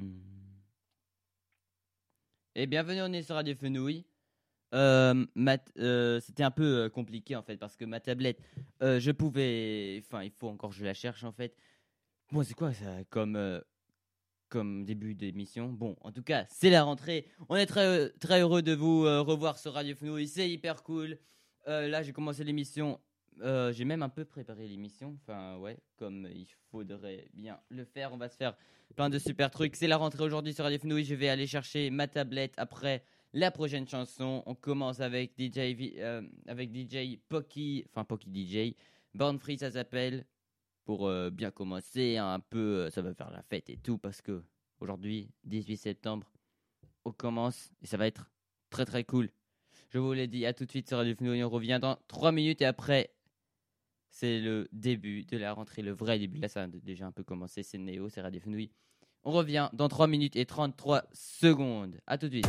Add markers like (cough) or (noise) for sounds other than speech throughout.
Hmm. Et bienvenue, on est sur Radio Fenouille. Euh, euh, C'était un peu euh, compliqué en fait parce que ma tablette, je pouvais. Enfin, il faut encore je la cherche en fait. Bon, c'est quoi ça comme, début d'émission? Bon, en tout cas, c'est la rentrée. On est très, très heureux de vous revoir sur Radio Fenouille. C'est hyper cool. Là, j'ai commencé l'émission. Euh, j'ai même un peu préparé l'émission. Enfin, ouais, comme il faudrait bien le faire. On va se faire plein de super trucs. C'est la rentrée aujourd'hui sur Radio Fenouille. Je vais aller chercher ma tablette après la prochaine chanson. On commence avec DJ, euh, avec DJ Pocky, enfin Pocky DJ. Born Free, ça s'appelle. Pour euh, bien commencer, un peu, euh, ça va faire la fête et tout, parce que aujourd'hui, 18 septembre, on commence et ça va être très très cool. Je vous l'ai dit, à tout de suite sur Radio Fenouille. On revient dans 3 minutes et après, c'est le début de la rentrée, le vrai début. Là, ça a déjà un peu commencé. C'est Néo, c'est Radio. On revient dans 3 minutes et 33 secondes. À tout de suite.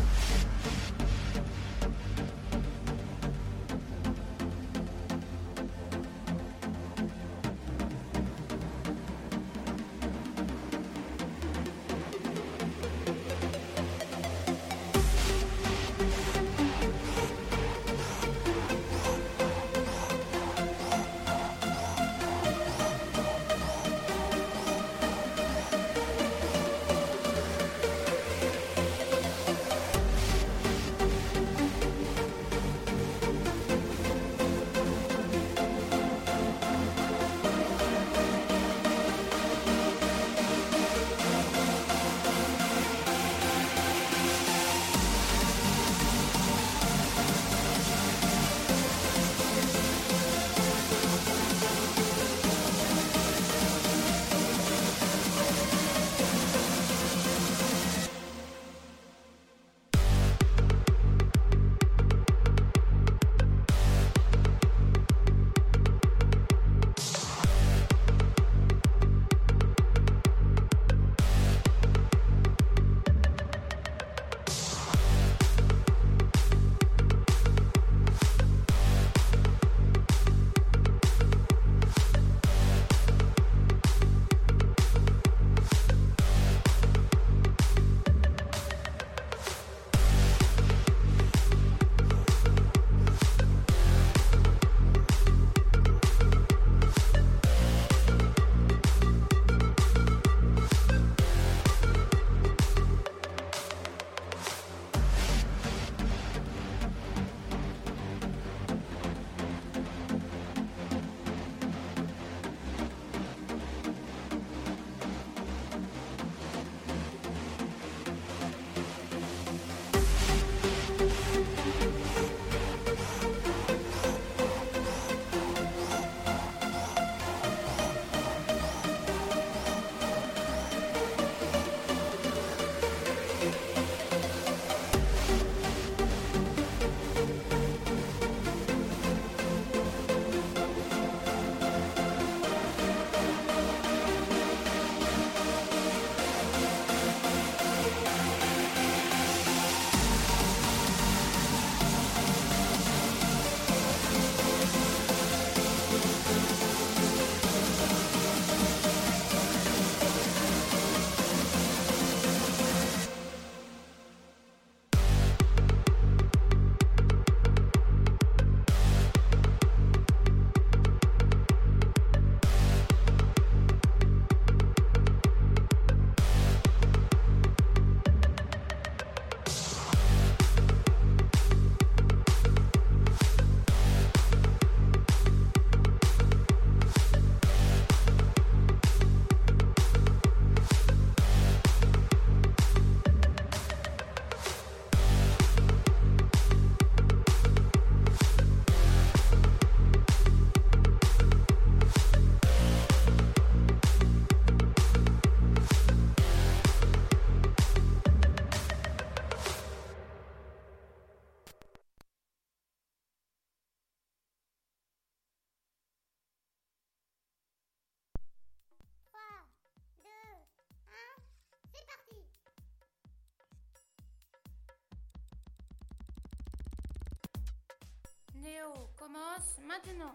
Commence maintenant.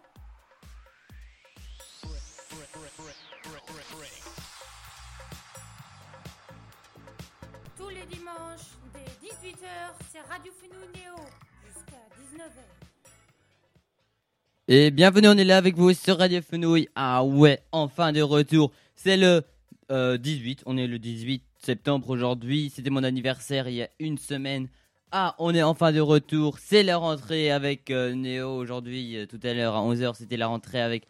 tous les dimanches, dès 18h, c'est Radio Fenouil Néo, jusqu'à 19h. Et bienvenue, on est là avec vous sur Radio Fenouil. Ah ouais, enfin de retour. C'est le euh, 18, on est le 18 septembre aujourd'hui. C'était mon anniversaire il y a une semaine. Ah, on est enfin de retour. C'est la rentrée avec euh, Néo aujourd'hui. euh, tout à l'heure à 11h, c'était la rentrée avec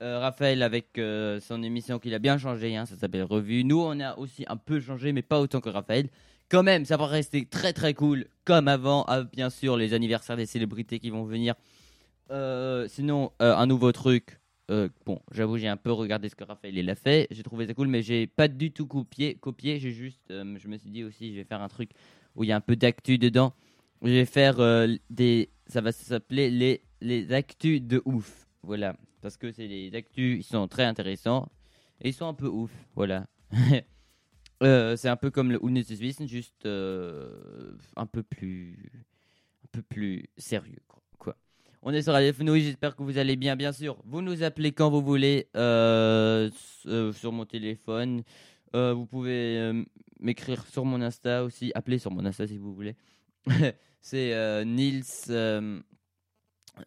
euh, Raphaël avec euh, son émission qu'il a bien changé. hein, ça s'appelle Revue. Nous, on a aussi un peu changé, mais pas autant que Raphaël. Quand même, ça va rester très très cool, comme avant. Ah, bien sûr, les anniversaires des célébrités qui vont venir. Sinon, un nouveau truc. Bon, j'avoue, j'ai un peu regardé ce que Raphaël il a fait. J'ai trouvé ça cool, mais j'ai pas du tout copié. copié j'ai juste, je me suis dit aussi, je vais faire un truc où il y a un peu d'actu dedans. Je vais faire euh, des, ça va s'appeler les les actus de ouf. Voilà, parce que c'est les actus, ils sont très intéressants et ils sont un peu ouf. Voilà. (laughs) Euh, c'est un peu comme le Unnützes Wissen, juste euh, un peu plus, un peu plus sérieux, quoi. On est sur Radio Fenouil, j'espère que vous allez bien, bien sûr. Vous nous appelez quand vous voulez sur mon téléphone. Vous pouvez m'écrire sur mon Insta aussi, appeler sur mon Insta si vous voulez. (laughs) c'est euh, Nils, euh,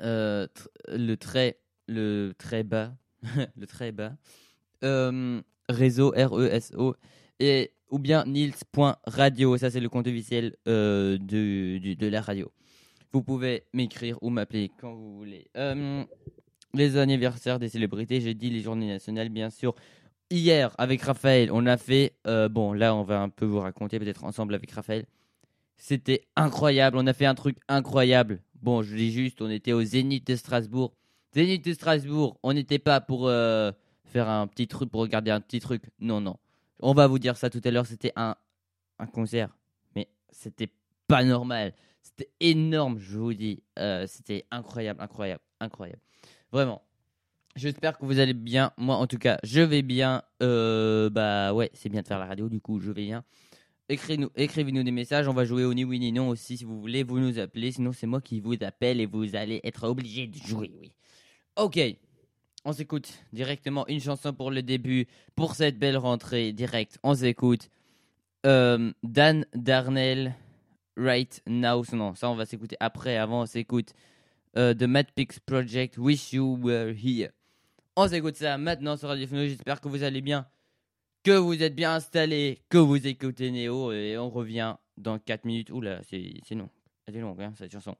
euh, le très, le bas, (laughs) le très bas. Euh, réseau R-E-S-O et ou bien nils.radio, ça c'est le compte officiel de, du- de la radio. Vous pouvez m'écrire ou m'appeler quand vous voulez. Les anniversaires des célébrités, j'ai dit les journées nationales, bien sûr. Hier, avec Raphaël, on a fait. euh, bon, là, on va un peu vous raconter, peut-être ensemble avec Raphaël. C'était incroyable. On a fait un truc incroyable. Bon, je dis juste, on était au Zénith de Strasbourg. Zénith de Strasbourg, on n'était pas pour euh, faire un petit truc, pour regarder un petit truc. Non, non. On va vous dire ça tout à l'heure. C'était un, un concert. Mais c'était pas normal. C'était énorme, je vous dis. Euh, c'était incroyable, incroyable, incroyable. Vraiment. J'espère que vous allez bien. Moi, en tout cas, je vais bien. Euh, bah ouais, c'est bien de faire la radio, du coup, je vais bien. Écrivez-nous écrivez-nous des messages. On va jouer au ni oui ni non aussi, si vous voulez. Vous nous appelez. Sinon, c'est moi qui vous appelle et vous allez être obligé de jouer, oui. Ok. On s'écoute directement une chanson pour le début. Pour cette belle rentrée, direct, on s'écoute. Euh, Dan Darnell, Right Now. Non, ça, on va s'écouter après. Avant, on s'écoute euh, The Mad Pix Project, Wish You Were Here. On s'écoute ça maintenant sur Radio Fenouil. J'espère que vous allez bien, que vous êtes bien installés, que vous écoutez Néo. Et on revient dans 4 minutes. Oula, c'est long. Elle est longue, hein, cette chanson.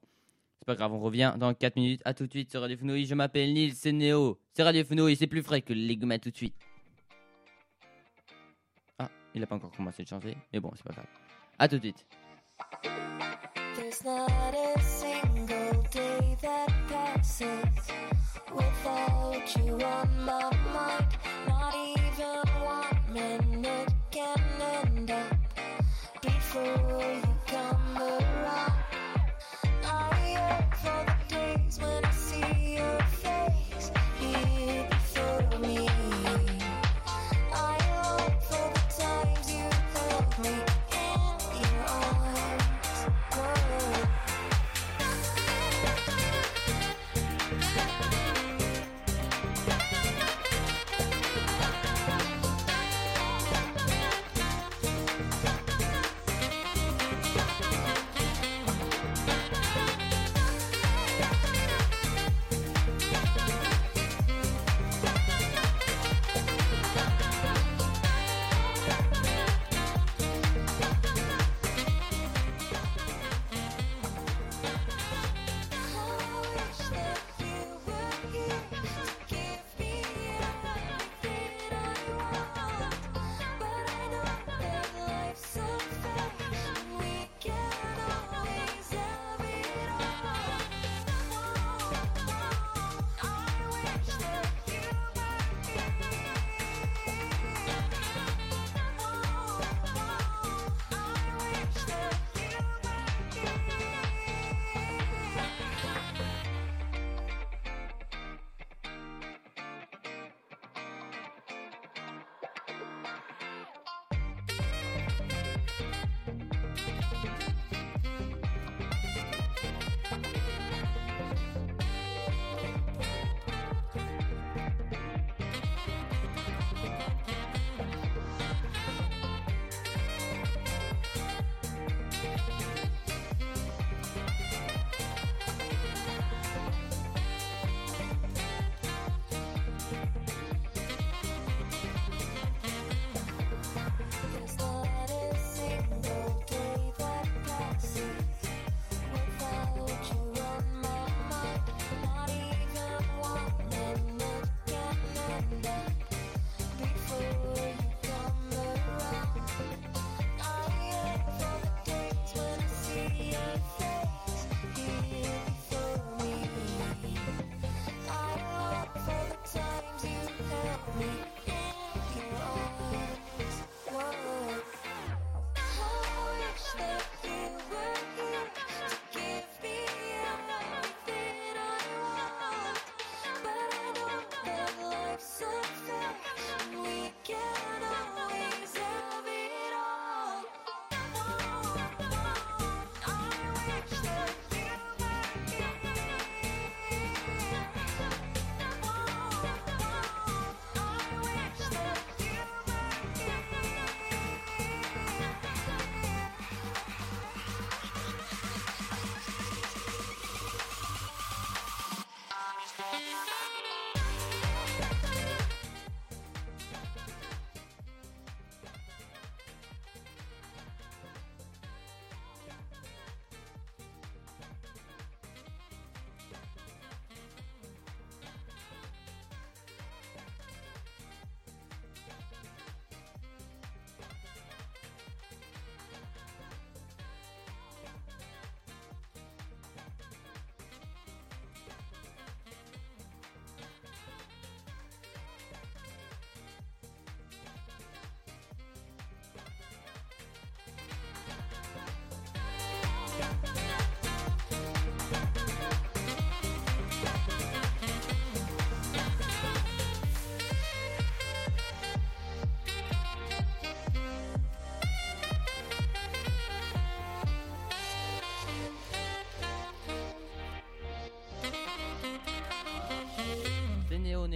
C'est pas grave, on revient dans 4 minutes. À tout de suite sur Radio Fenouil. Je m'appelle Nils, c'est Néo. C'est Radio Fenouil, c'est plus frais que les tout de suite. Ah, il a pas encore commencé de chanter. Mais bon, c'est pas grave. À tout de suite. Without you on my mind. Not even one minute can end up before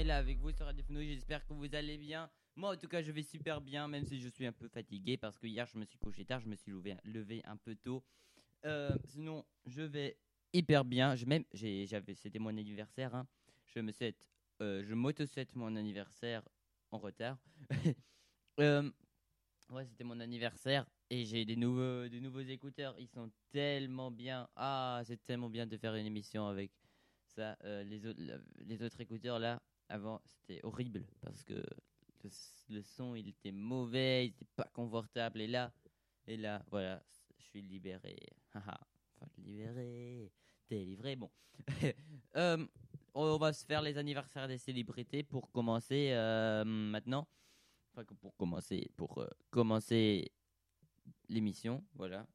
là avec vous sur Radio. J'espère que vous allez bien. Moi, en tout cas, je vais super bien, même si je suis un peu fatigué parce que hier, je me suis couché tard, je me suis levé, un peu tôt. Euh, sinon, je vais hyper bien. Je même, j'avais, c'était mon anniversaire. hein. Je me souhaite, euh, je m'auto-souhaite mon anniversaire en retard. (laughs) Euh, ouais, c'était mon anniversaire et j'ai des nouveaux, des nouveaux écouteurs. Ils sont tellement bien. Ah, c'est tellement bien de faire une émission avec Euh, les, autres, écouteurs là, avant, c'était horrible parce que le, son il était mauvais, il était pas confortable. Et là, et là, voilà, je suis libéré. (laughs) Enfin, libéré, délivré. Bon, (laughs) Euh, on va se faire les anniversaires des célébrités pour commencer euh, maintenant. Enfin, pour commencer, pour commencer l'émission, voilà.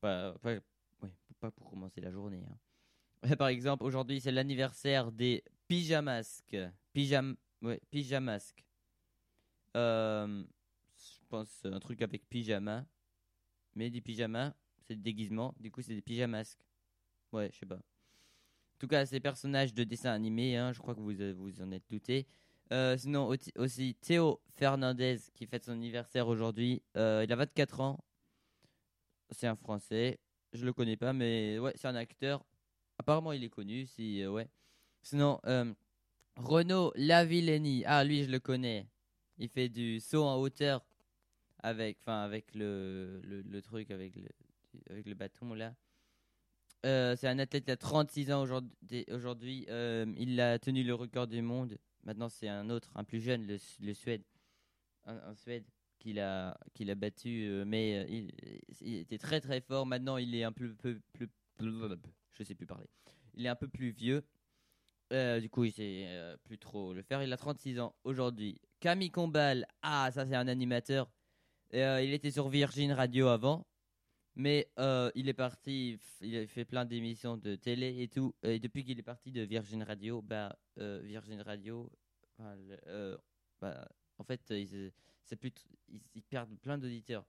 Pas pour commencer la journée. hein. (laughs) Par exemple, aujourd'hui, c'est l'anniversaire des pyjamasques. Pyjam, ouais, pyjamasques. Euh, je pense un truc avec pyjama. Mais des pyjamas, c'est le déguisement. Du coup, c'est des pyjamasques. Ouais, je sais pas. En tout cas, ces personnages de dessin animé, hein, je crois que vous euh, vous en êtes douté. Euh, sinon, aussi Théo Fernandez qui fête son anniversaire aujourd'hui. Il a 24 ans. C'est un Français. Je le connais pas, mais ouais, c'est un acteur. Apparemment, il est connu. Si, euh, ouais. Sinon, euh, Renaud Lavillenie. Ah, lui, je le connais. Il fait du saut en hauteur avec, enfin, avec le, le, truc, avec le, avec le bâton là. Euh, c'est un athlète qui a 36 ans aujourd'hui. il a tenu le record du monde. Maintenant, c'est un autre, un plus jeune, le, le Suède. Un, un Suède qu'il a, battu. mais il, était très très fort. Maintenant, il est un peu plus. plus, je sais plus parler. Il est un peu plus vieux. Euh, du coup, il sait euh, plus trop le faire. Il a 36 ans aujourd'hui. Camille Combal, ah, ça c'est un animateur. Euh, il était sur Virgin Radio avant. Mais il est parti, il a fait plein d'émissions de télé et tout. Et depuis qu'il est parti de Virgin Radio, bah, Virgin Radio, bah, en fait, ils, plus, ils perdent plein d'auditeurs.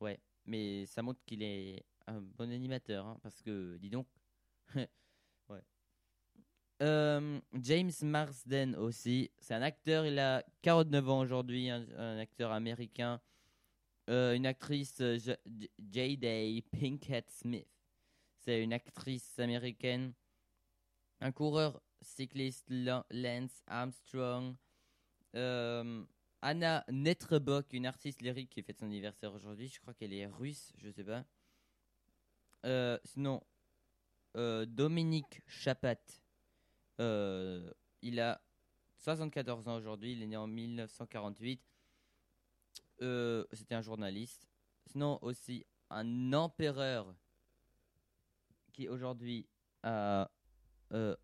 Ouais, mais ça montre qu'il est un bon animateur, hein, parce que, dis donc. (laughs) Euh, James Marsden aussi, c'est un acteur, il a 49 ans aujourd'hui, un, acteur américain. Euh, une actrice, euh, J- J.D. Pinkett Smith. C'est une actrice américaine. Un coureur cycliste, Lan- Lance Armstrong. Anna Netrebok, une artiste lyrique qui fête son anniversaire aujourd'hui. Je crois qu'elle est russe, je sais pas. Euh, sinon, euh, Dominique Chapat. Euh, il a 74 ans aujourd'hui. Il est né en 1948. Euh, C'était un journaliste. Sinon, aussi un empereur qui aujourd'hui a euh,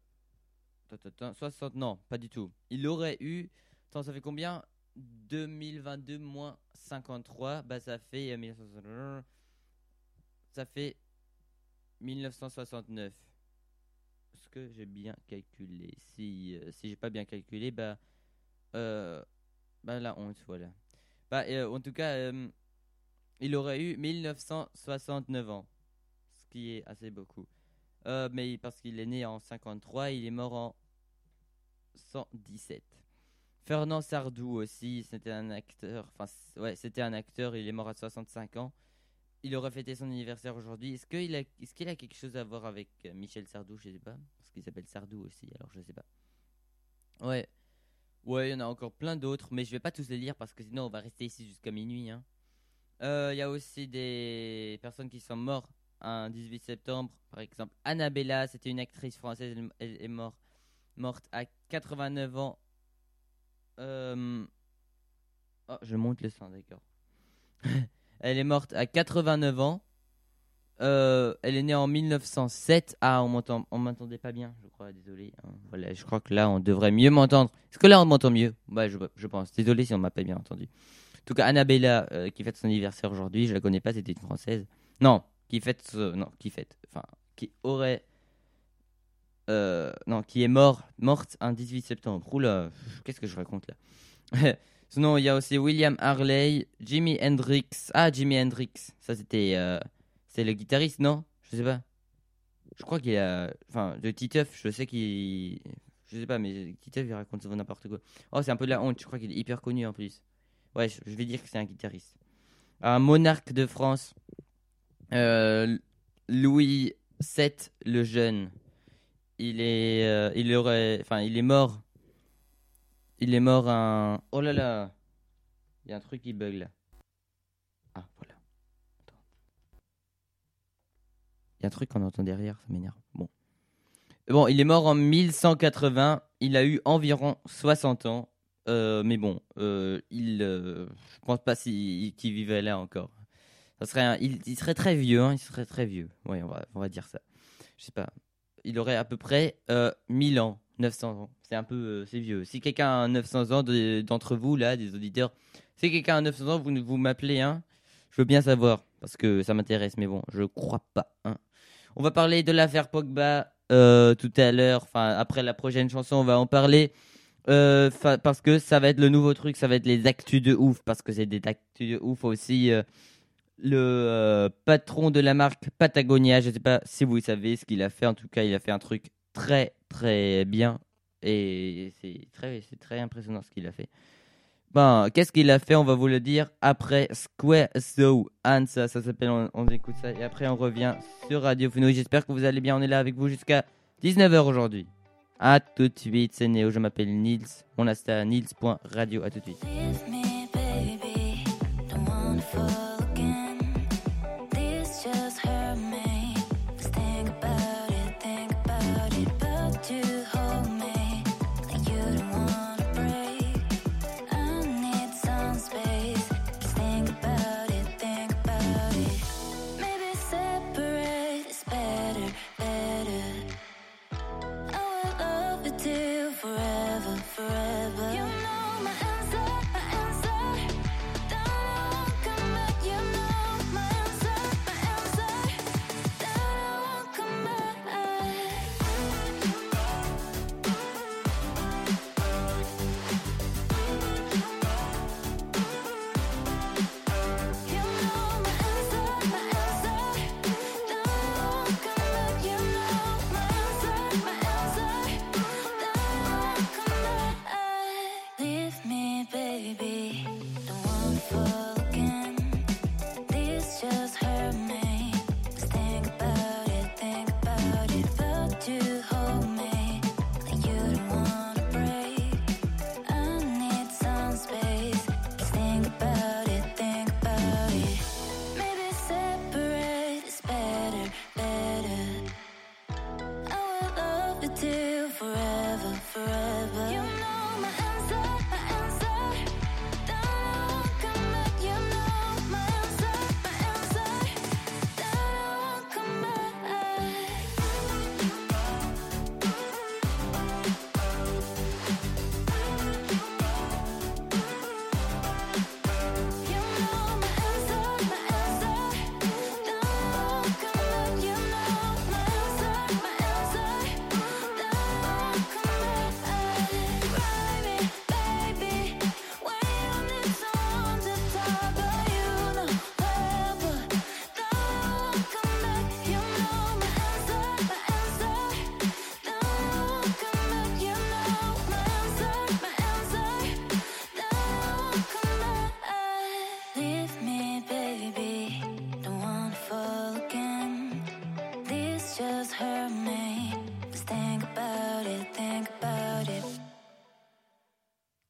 attends, attends, 60 non, pas du tout. Il aurait eu attends, ça fait combien? 2022 moins 53, bah ça fait 1960 ça fait 1969. Est-ce que j'ai bien calculé? Si euh, si j'ai pas bien calculé, bah euh, bah la honte voilà. Bah euh, en tout cas, il aurait eu 1969 ans, ce qui est assez beaucoup. Mais parce qu'il est né en 53, il est mort en 117. Fernand Sardou aussi, c'était un acteur. Enfin, ouais, c'était un acteur. Il est mort à 65 ans. Il aurait fêté son anniversaire aujourd'hui. Est-ce qu'il a, a quelque chose à voir avec euh, Michel Sardou? Je sais pas, parce qu'il s'appelle Sardou aussi. Alors je sais pas. Ouais, ouais, il y en a encore plein d'autres, mais je vais pas tous les lire parce que sinon on va rester ici jusqu'à minuit. hein. Euh, Il y a aussi des personnes qui sont mortes un 18 septembre, par exemple. Annabella, c'était une actrice française, elle, est morte, morte à 89 ans. Euh, Oh, je monte le son, d'accord. (laughs) elle est morte à 89 ans. Euh, elle est née en 1907. Ah, on m'entend, on m'entendait pas bien, je crois. Désolé. hein. Voilà, je crois que là, on devrait mieux m'entendre. Est-ce que là, on m'entend mieux? Ouais, je, pense. Désolé si on m'a pas bien entendu. En tout cas, Annabella, euh, qui fête son anniversaire aujourd'hui, je la connais pas, c'était une française. Non, qui fête, non, qui fête, enfin, qui aurait, euh, non, qui est mort, morte un 18 septembre. Oula, qu'est-ce que je raconte là? (laughs) Sinon, il y a aussi William Harley, Jimi Hendrix. Ah, Jimi Hendrix, ça c'était, euh, c'est le guitariste, non? Je sais pas. Je crois qu'il a, enfin, de Titeuf, je sais qu'il, Je sais pas, mais Titeuf, il raconte souvent n'importe quoi. Oh, c'est un peu de la honte. Je crois qu'il est hyper connu en plus. Ouais, je vais dire que c'est un guitariste. Un monarque de France. Euh, Louis VII le jeune. Il est, euh, il aurait, enfin, il est mort. Il est mort un. Oh là là. Il y a un truc qui bug là. Ah voilà. Il y a un truc qu'on entend derrière, ça m'énerve. Bon. Bon, il est mort en 1180. Il a eu environ 60 ans. Euh, mais bon, euh, il, euh, je pense pas si- qu'il vivait là encore. Ça serait il, serait très vieux, hein, il serait très vieux. Ouais, on va, on va dire ça. Je sais pas. Il aurait à peu près euh, 1000 ans, 900 ans. C'est un peu, euh, c'est vieux. Si quelqu'un a 900 ans de- d'entre vous là, des auditeurs, si quelqu'un a 900 ans, vous vous m'appelez, hein. Je veux bien savoir parce que ça m'intéresse, mais bon, je crois pas. Hein. On va parler de l'affaire Pogba euh, tout à l'heure. Enfin, après la prochaine chanson, on va en parler. Euh, parce que ça va être le nouveau truc, ça va être les actus de ouf, parce que c'est des actus de ouf aussi. le patron de la marque Patagonia, je sais pas si vous savez ce qu'il a fait, en tout cas, il a fait un truc très très bien et c'est très, très impressionnant ce qu'il a fait. Ben, qu'est-ce qu'il a fait? On va vous le dire après Square So Hans, ça, ça s'appelle, on, on écoute ça et après on revient sur Radio Fenouil. J'espère que vous allez bien, on est là avec vous jusqu'à 19h aujourd'hui. A tout de suite, c'est Néo, je m'appelle Nils. On a ça à nils.radio, à tout de suite.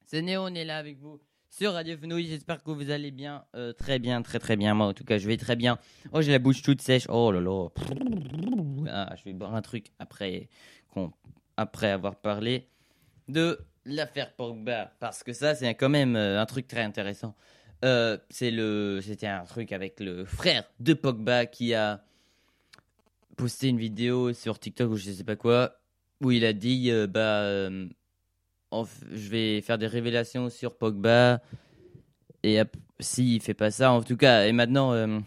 C'est Néo, on est là avec vous sur Radio Fenouil. J'espère que vous allez bien. Euh, très bien, très très bien. Moi, en tout cas, je vais très bien. Oh, j'ai la bouche toute sèche. Oh là là. Ah, je vais boire un truc après, après avoir parlé de l'affaire Pogba. Parce que ça, c'est quand même euh, un truc très intéressant. Euh, C'était un truc avec le frère de Pogba qui a posté une vidéo sur TikTok ou je sais pas quoi, où il a dit bah. Euh, je vais faire des révélations sur Pogba. Et s'il fait pas ça, en tout cas, et maintenant, euh,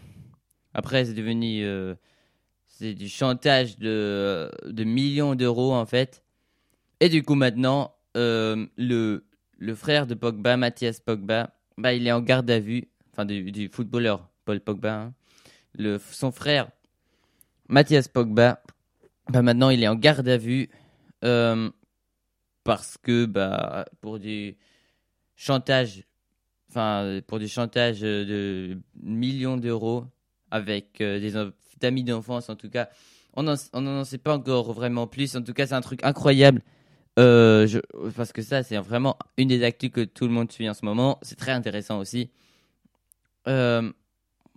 après, c'est devenu. euh, c'est du chantage de, de millions d'euros, en fait. Et du coup, maintenant, euh, le, le frère de Pogba, Mathias Pogba, bah, il est en garde à vue. Enfin, du, du footballeur, Paul Pogba. hein. Le, son frère, Mathias Pogba, bah, maintenant, il est en garde à vue. Parce que bah pour du chantage, enfin pour du chantage de millions d'euros avec euh, des amis d'enfance en tout cas. On n'en on sait pas encore vraiment plus. En tout cas, c'est un truc incroyable. Euh, parce que ça, c'est vraiment une des actus que tout le monde suit en ce moment. C'est très intéressant aussi. Euh,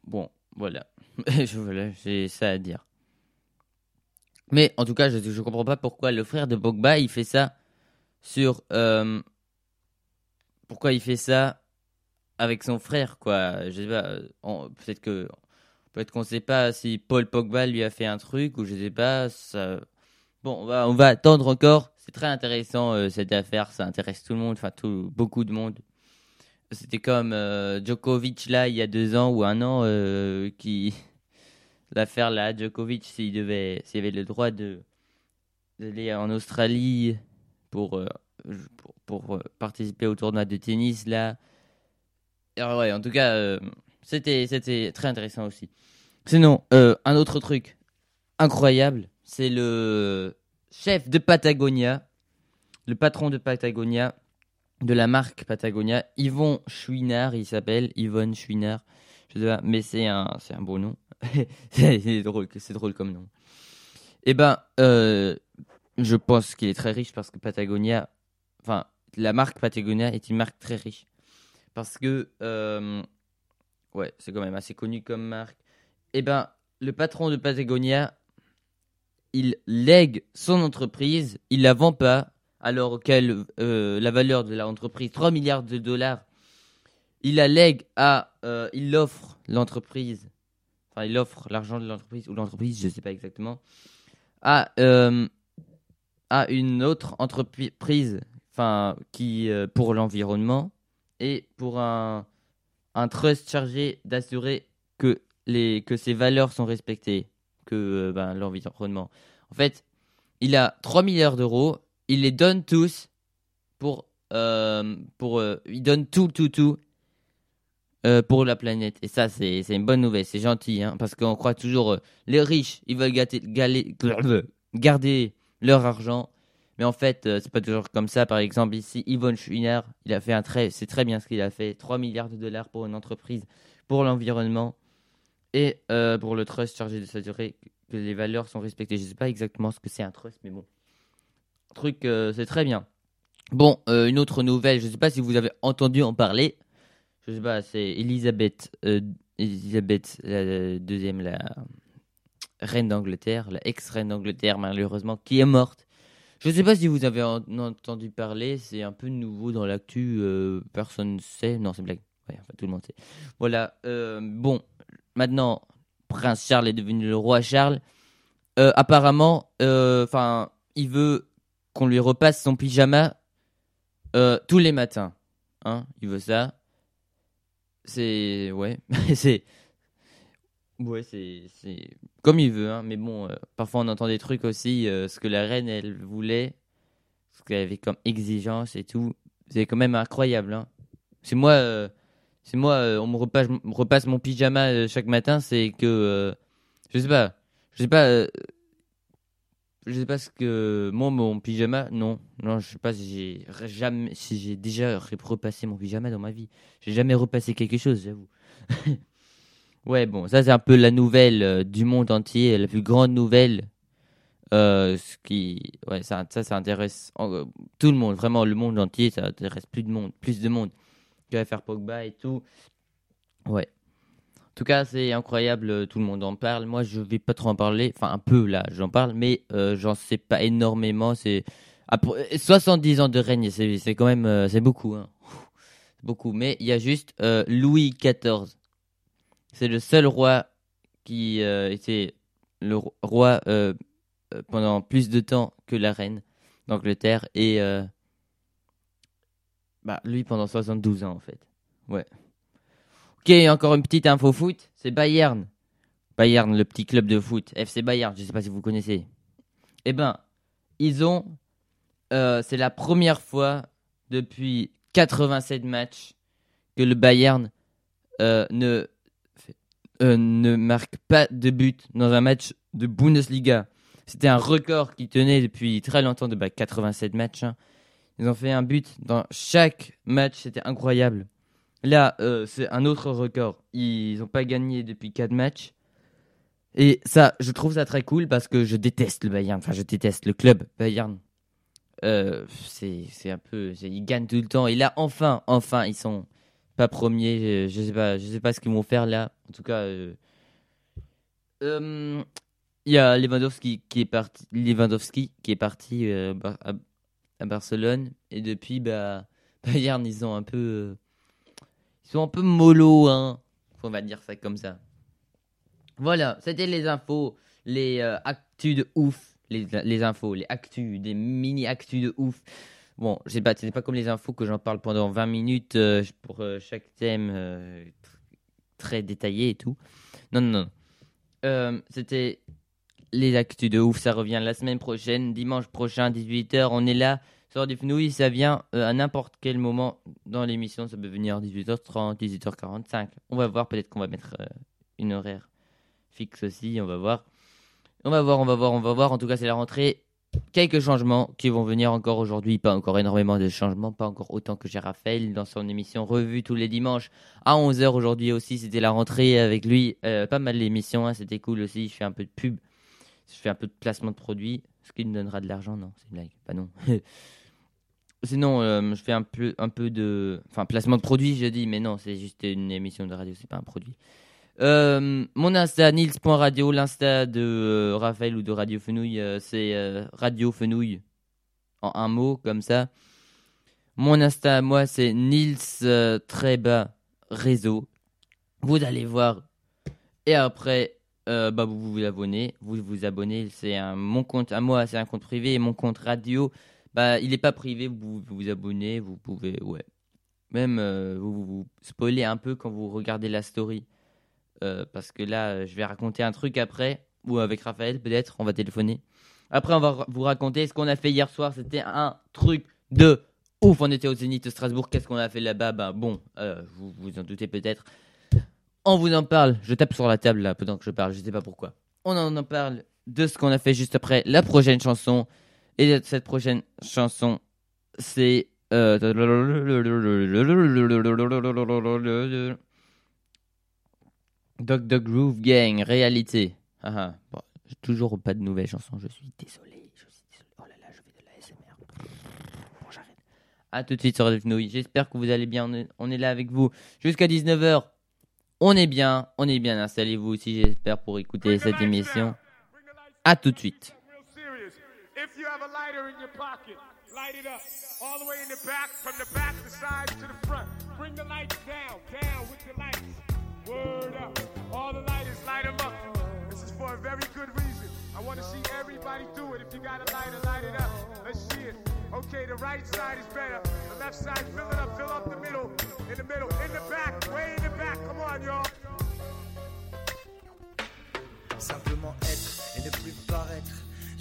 bon, voilà. (laughs) Voilà, J'ai ça à dire. Mais en tout cas, je ne comprends pas pourquoi le frère de Pogba, il fait ça sur... euh, pourquoi il fait ça avec son frère, quoi. Je sais pas. euh, Peut-être que... Peut-être qu'on sait pas si Paul Pogba lui a fait un truc ou je sais pas. Bon, on va, on va attendre encore. C'est très intéressant euh, cette affaire. Ça intéresse tout le monde, enfin tout, beaucoup de monde. C'était comme Djokovic là il y a deux ans ou un an qui (laughs) l'affaire là Djokovic s'il devait s'il avait le droit de d'aller en Australie pour euh, pour, pour, euh, participer au tournoi de tennis là. Alors, ouais, en tout cas euh, c'était c'était très intéressant aussi. Sinon un autre truc incroyable, c'est le chef de Patagonia, le patron de Patagonia, de la marque Patagonia, Yvon Chouinard, il s'appelle Yvonne Chouinard, je sais pas, mais c'est un, c'est un beau nom, (laughs) c'est drôle, c'est drôle comme nom. Eh ben, euh, je pense qu'il est très riche parce que Patagonia, enfin, la marque Patagonia est une marque très riche parce que, euh, ouais, c'est quand même assez connu comme marque. Eh ben, le patron de Patagonia, il lègue son entreprise, il la vend pas, alors qu'elle, euh, la valeur de l'entreprise, 3 milliards de dollars, il la lègue à, euh, il offre l'entreprise, enfin il offre l'argent de l'entreprise, ou l'entreprise, je sais pas exactement, à, euh, à une autre entreprise, enfin, qui, euh, pour l'environnement, et pour un, trust chargé d'assurer que, les, que ces valeurs sont respectées, que euh, ben, l'environnement. En fait, il a 3 milliards d'euros, il les donne tous pour. euh, pour il donne tout, tout, tout pour la planète. Et ça, c'est c'est une bonne nouvelle, c'est gentil, hein, parce qu'on croit toujours. euh, les riches, ils veulent gâter- galer- (laughs) garder leur argent. Mais en fait, euh, c'est pas toujours comme ça. Par exemple, ici, Yvonne Schwiner, il a fait un très, c'est très bien ce qu'il a fait. 3 milliards de dollars pour une entreprise, pour l'environnement et euh, pour le trust chargé de s'assurer que les valeurs sont respectées. Je sais pas exactement ce que c'est un trust, mais bon. Truc, euh, c'est très bien. Bon, euh, une autre nouvelle, je sais pas si vous avez entendu en parler. Je sais pas, c'est Elisabeth, Elisabeth la deuxième, la reine d'Angleterre, la ex-reine d'Angleterre, malheureusement, qui est morte. Je sais pas si vous avez en- entendu parler, c'est un peu nouveau dans l'actu, euh, personne ne sait. Non, c'est blague. Tout le monde sait. Voilà, euh, bon, maintenant, Prince Charles est devenu le roi Charles. Euh, apparemment, enfin, il veut qu'on lui repasse son pyjama tous les matins. Hein, il veut ça. C'est ouais, (laughs) c'est ouais, c'est comme il veut. Hein, mais bon, euh, parfois on entend des trucs aussi, euh, ce que la reine elle voulait, ce qu'elle avait comme exigence et tout. C'est quand même incroyable. Hein. C'est moi. euh, c'est moi, on me repasse, repasse mon pyjama chaque matin, c'est que je sais pas, je sais pas, je sais pas ce que moi mon pyjama, non, non, je sais pas si j'ai jamais, si j'ai déjà re- repassé mon pyjama dans ma vie, j'ai jamais repassé quelque chose, j'avoue. (laughs) ouais, bon, ça c'est un peu la nouvelle euh, du monde entier, la plus grande nouvelle. Euh, ce qui, ouais, ça, ça, intéresse euh, tout le monde, vraiment le monde entier, ça intéresse plus de monde, plus de monde va faire Pogba et tout. Ouais. En tout cas, c'est incroyable, tout le monde en parle. Moi, je vais pas trop en parler, enfin un peu là, j'en parle, mais j'en sais pas énormément. C'est après 70 ans de règne, c'est quand même c'est beaucoup, hein. Beaucoup. Mais il y a juste Louis XIV. C'est le seul roi qui euh, était le ro- roi euh, euh, pendant plus de temps que la reine d'Angleterre et bah, lui pendant 72 ans en fait. Ouais. Ok, encore une petite info foot, c'est Bayern. Bayern, le petit club de foot, FC Bayern, je sais pas si vous connaissez. Eh ben, ils ont, c'est la première fois depuis 87 matchs que le Bayern ne euh, ne marque pas de but dans un match de Bundesliga. C'était un record qui tenait depuis très longtemps de bah, 87 matchs. hein. Ils ont fait un but dans chaque match, c'était incroyable. Là, euh, c'est un autre record. Ils n'ont pas gagné depuis 4 matchs. Et ça, je trouve ça très cool parce que je déteste le Bayern. Enfin, je déteste le club Bayern. Euh, c'est un peu. Ils gagnent tout le temps. Et là, enfin, enfin, ils sont pas premiers. Je, sais pas, je sais pas ce qu'ils vont faire là. En tout cas, euh, euh, il y a Lewandowski qui est parti. Lewandowski qui est parti euh, à, à Barcelone. Et depuis, bah, (laughs) Bayern, ils ont un peu. euh, ils sont un peu mollo, hein. On va dire ça comme ça. Voilà, c'était les infos, les euh, actus de ouf, les, les infos, les actus, des mini actus de ouf. Bon, je sais pas, comme les infos que j'en parle pendant 20 minutes euh, pour euh, chaque thème euh, tr- très détaillé et tout. Non, non, non. C'était les actus de ouf, ça revient la semaine prochaine, dimanche prochain, 18h, on est là. Sur du fenouil, ça vient à n'importe quel moment dans l'émission, ça peut venir 18h30, 18h45. On va voir, peut-être qu'on va mettre une horaire fixe aussi, on va voir. On va voir, on va voir, on va voir. En tout cas, c'est la rentrée. Quelques changements qui vont venir encore aujourd'hui. Pas encore énormément de changements, pas encore autant que j'ai Raphaël dans son émission revue tous les dimanches à 11h aujourd'hui aussi. C'était la rentrée avec lui. Euh, pas mal l'émission, hein, c'était cool aussi. Je fais un peu de pub. Je fais un peu de placement de produits. Ce qui me donnera de l'argent, non, c'est une blague. Pas non. (laughs) Sinon, euh, je fais un peu, un peu de. Enfin, placement de produits, je dis, mais non, c'est juste une émission de radio, c'est pas un produit. Euh, mon Insta, Nils.radio, l'Insta de euh, Raphaël ou de Radio Fenouille, euh, c'est Radio Fenouille, en un mot, comme ça. Mon Insta, moi, c'est Nils très bas réseau. Vous allez voir. Et après, bah, vous vous abonnez. Vous vous abonnez. C'est un, mon compte à moi, c'est un compte privé. Et mon compte radio, bah, il n'est pas privé. Vous vous, abonnez. Vous pouvez, ouais. Même vous, vous, vous spoilez un peu quand vous regardez la story. Euh, parce que là, euh, je vais raconter un truc après. Ou avec Raphaël, peut-être. On va téléphoner. Après, on va vous raconter ce qu'on a fait hier soir. C'était un truc de ouf. On était au Zénith de Strasbourg. Qu'est-ce qu'on a fait là-bas? Ben bon, euh, vous vous en doutez peut-être. On vous en parle. Je tape sur la table là pendant que je parle. Je sais pas pourquoi. On en parle de ce qu'on a fait juste après la prochaine chanson. Et cette prochaine chanson, c'est. Dog Dog Groove Gang, réalité. Ah ah. Bon, j'ai toujours pas de nouvelles chansons. Je suis désolé. Je suis désolé. Oh là là, je fais de la SMR. Bon, j'arrête. À tout de suite sur Fenouil. J'espère que vous allez bien. On est, on est là avec vous jusqu'à 19h. On est bien. On est bien. Installez-vous aussi, j'espère, pour écouter cette émission. À tout de suite. If you have a lighter in your pocket, light it up. All the way in the back, from the back, the sides to the front. Bring the lights down, down with the lights. Word up. All the lighters, light them up. This is for a very good reason. I want to see everybody do it. If you got a lighter, light it up. Let's see it. Okay, the right side is better. The left side, fill it up, fill up the middle. In the middle, in the back, way in the back. Come on, y'all. Simplement être et ne plus paraître.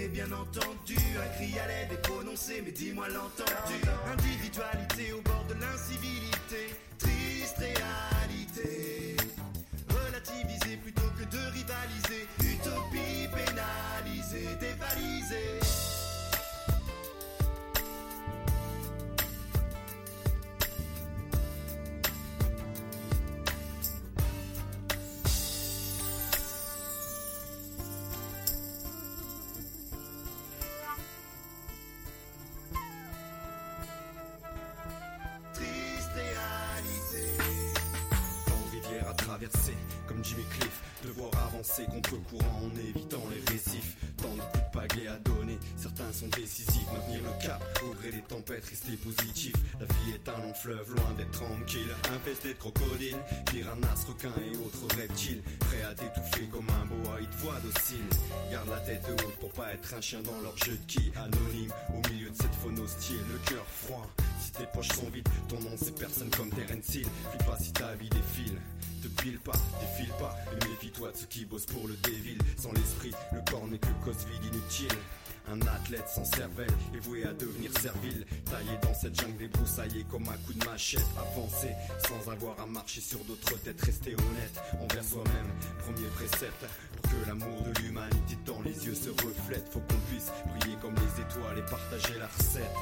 Et bien entendu, un cri à l'aide est prononcé, mais dis-moi l'entendu. Individualité au bord de l'incivilité, triste réalité. Tempêtes, rester positif. La vie est un long fleuve, loin d'être tranquille. Infesté de crocodiles, piranhas, requins et autres reptiles. Prêt à t'étouffer comme un boa, ils te voient docile. Garde la tête haute pour pas être un chien dans leur jeu de qui? Anonyme, au milieu de cette faune hostile, le cœur froid. Si tes poches sont vides, ton nom c'est personne comme Terence Hill. File pas si ta vie défile. Te pile pas, défile pas, et méfie-toi de ceux qui bossent pour le dévil. Sans l'esprit, le corps n'est que cause vide inutile. Un athlète sans cervelle est voué à devenir servile. Taillé dans cette jungle débroussaillée comme un coup de machette. Avancer sans avoir à marcher sur d'autres têtes. Rester honnête envers soi-même. Premier précepte pour que l'amour de l'humanité dans les yeux se reflète. Faut qu'on puisse briller comme les étoiles et partager la recette.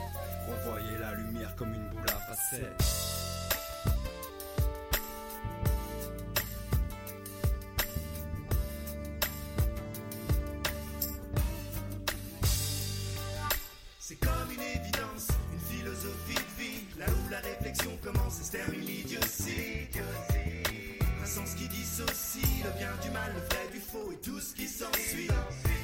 Renvoyer la lumière comme une boule à facettes. Tout ce qui s'ensuit.